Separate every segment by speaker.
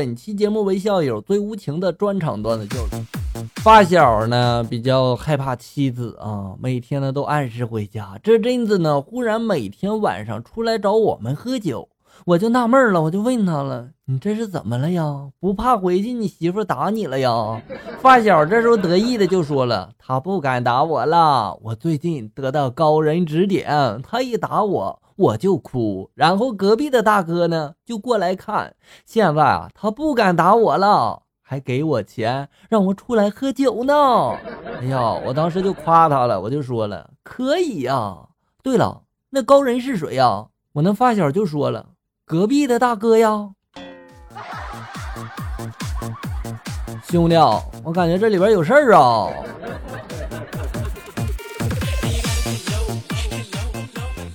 Speaker 1: 本期节目为校友最无情的专场段子教育。发小呢比较害怕妻子啊，每天呢都按时回家。这阵子呢，忽然每天晚上出来找我们喝酒，我就纳闷了，我就问他了：“你这是怎么了呀？不怕回去你媳妇打你了呀？”发小这时候得意的就说了：“他不敢打我了，我最近得到高人指点，他一打我。”我就哭，然后隔壁的大哥呢就过来看。现在啊，他不敢打我了，还给我钱让我出来喝酒呢。哎呀，我当时就夸他了，我就说了可以呀。对了，那高人是谁呀？我那发小就说了，隔壁的大哥呀。兄弟，我感觉这里边有事儿啊。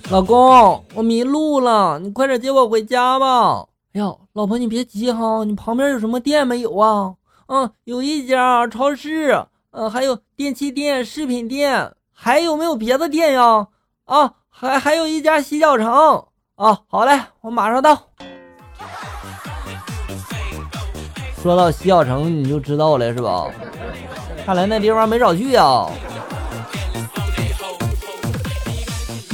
Speaker 1: 老公，我迷路了，你快点接我回家吧。哎呀，老婆你别急哈，你旁边有什么店没有啊？嗯，有一家超市，呃，还有电器店、饰品店，还有没有别的店呀？啊，还还有一家洗脚城。啊，好嘞，我马上到。说到洗脚城，你就知道了是吧？看来那地方没少去呀。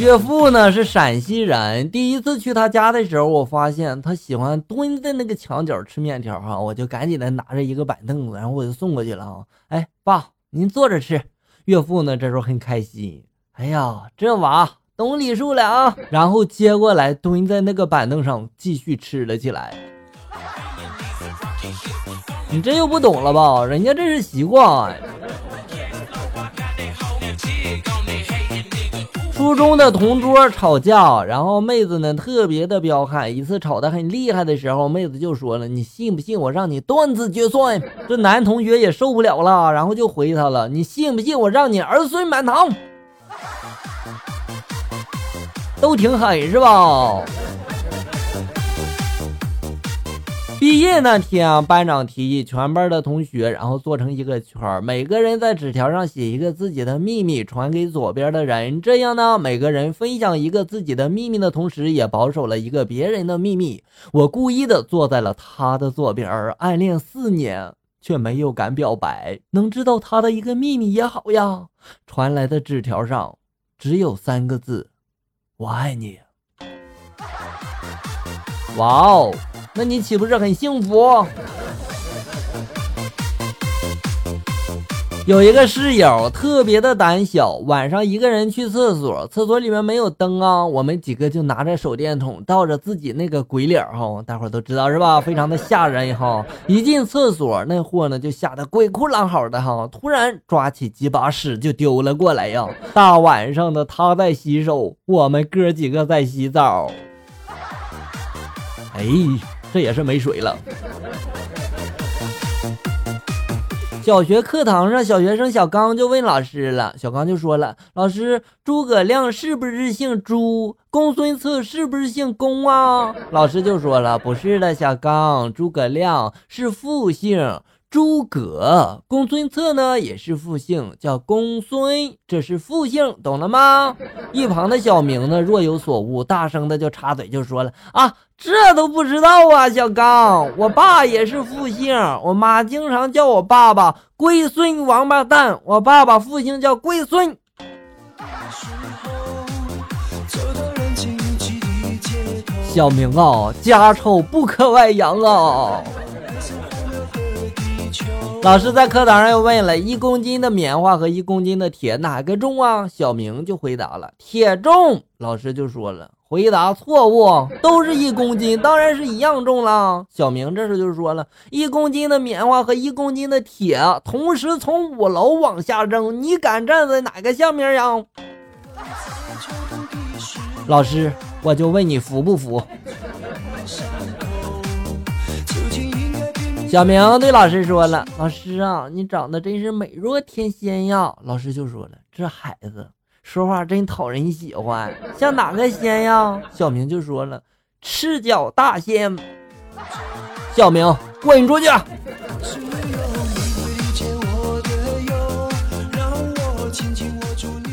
Speaker 1: 岳父呢是陕西人，第一次去他家的时候，我发现他喜欢蹲在那个墙角吃面条哈，我就赶紧的拿着一个板凳子，然后我就送过去了啊。哎，爸，您坐着吃。岳父呢这时候很开心，哎呀，这娃懂礼数了啊，然后接过来蹲在那个板凳上继续吃了起来。你这又不懂了吧？人家这是习惯。初中的同桌吵架，然后妹子呢特别的彪悍。一次吵得很厉害的时候，妹子就说了：“你信不信我让你断子绝孙？”这男同学也受不了了，然后就回他了：“你信不信我让你儿孙满堂？”都挺狠是吧？毕业那天，班长提议全班的同学，然后做成一个圈每个人在纸条上写一个自己的秘密，传给左边的人。这样呢，每个人分享一个自己的秘密的同时，也保守了一个别人的秘密。我故意的坐在了他的左边，暗恋四年却没有敢表白。能知道他的一个秘密也好呀。传来的纸条上只有三个字：我爱你。哇哦！那你岂不是很幸福？有一个室友特别的胆小，晚上一个人去厕所，厕所里面没有灯啊，我们几个就拿着手电筒照着自己那个鬼脸哈，大伙都知道是吧？非常的吓人哈！一进厕所，那货呢就吓得鬼哭狼嚎的哈，突然抓起几把屎就丢了过来呀！大晚上的他在洗手，我们哥几个在洗澡，哎。这也是没水了。小学课堂上，小学生小刚就问老师了，小刚就说了：“老师，诸葛亮是不是姓朱？公孙策是不是姓公啊？”老师就说了：“不是的，小刚，诸葛亮是复姓。”诸葛公孙策呢也是复姓，叫公孙，这是复姓，懂了吗？一旁的小明呢若有所悟，大声的就插嘴就说了：“啊，这都不知道啊，小刚，我爸也是复姓，我妈经常叫我爸爸龟孙王八蛋，我爸爸复姓叫龟孙。”小明啊，家丑不可外扬啊。老师在课堂上又问了一公斤的棉花和一公斤的铁哪个重啊？小明就回答了铁重。老师就说了回答错误，都是一公斤，当然是一样重了。小明这时就说了一公斤的棉花和一公斤的铁同时从五楼往下扔，你敢站在哪个下面呀？老师，我就问你服不服？小明对老师说了：“老师啊，你长得真是美若天仙呀！”老师就说了：“这孩子说话真讨人喜欢，像哪个仙呀？”小明就说了：“赤脚大仙。”小明滚出去！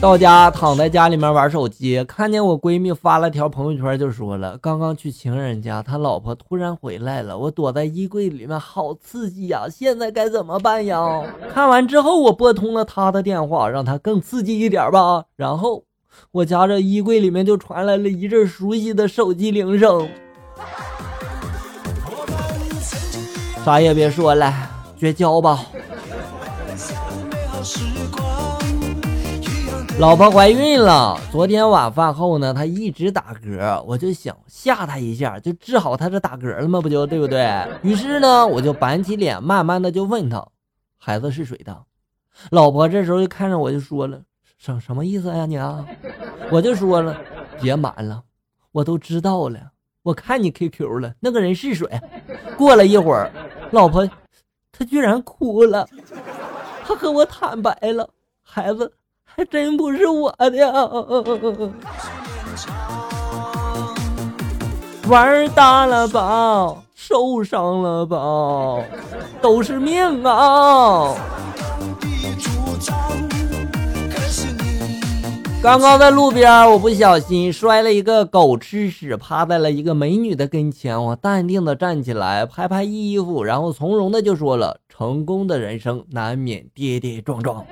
Speaker 1: 到家躺在家里面玩手机，看见我闺蜜发了条朋友圈，就说了：“刚刚去情人家，他老婆突然回来了，我躲在衣柜里面，好刺激呀！现在该怎么办呀？” 看完之后，我拨通了他的电话，让他更刺激一点吧。然后我家这衣柜里面就传来了一阵熟悉的手机铃声。啥也别说了，绝交吧。老婆怀孕了，昨天晚饭后呢，她一直打嗝，我就想吓她一下，就治好她这打嗝了吗？不就对不对？于是呢，我就板起脸，慢慢的就问她，孩子是谁的？老婆这时候就看着我就说了，什什么意思呀你啊？我就说了，别瞒了，我都知道了，我看你 QQ 了，那个人是谁？过了一会儿，老婆她居然哭了，她和我坦白了，孩子。还 真不是我的，玩大了吧，受伤了吧，都是命啊！刚刚在路边，我不小心摔了一个狗吃屎，趴在了一个美女的跟前。我淡定的站起来，拍拍衣服，然后从容的就说了：“成功的人生难免跌跌撞撞。”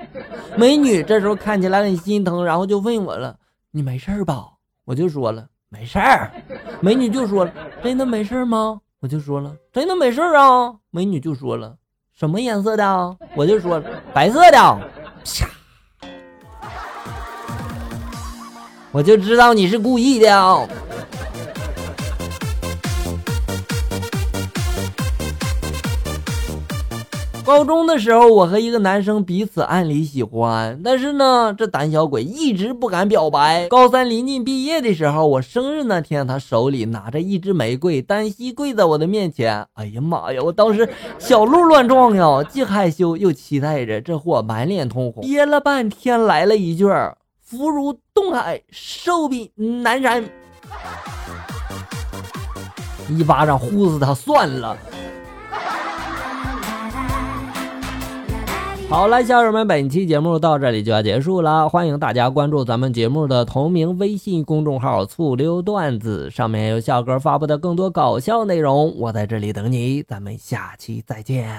Speaker 1: 美女这时候看起来很心疼，然后就问我了：“你没事吧？”我就说了：“没事儿。”美女就说了：“真的没事吗？”我就说了：“真的没事啊。”美女就说了：“什么颜色的？”我就说了：“白色的。”啪。我就知道你是故意的。高中的时候，我和一个男生彼此暗里喜欢，但是呢，这胆小鬼一直不敢表白。高三临近毕业的时候，我生日那天，他手里拿着一支玫瑰，单膝跪在我的面前。哎呀妈呀！我当时小鹿乱撞呀，既害羞又期待着。这货满脸通红，憋了半天，来了一句。福如东海，寿比南山。一巴掌呼死他算了。好了，小友们，本期节目到这里就要结束了。欢迎大家关注咱们节目的同名微信公众号“醋溜段子”，上面有小哥发布的更多搞笑内容。我在这里等你，咱们下期再见。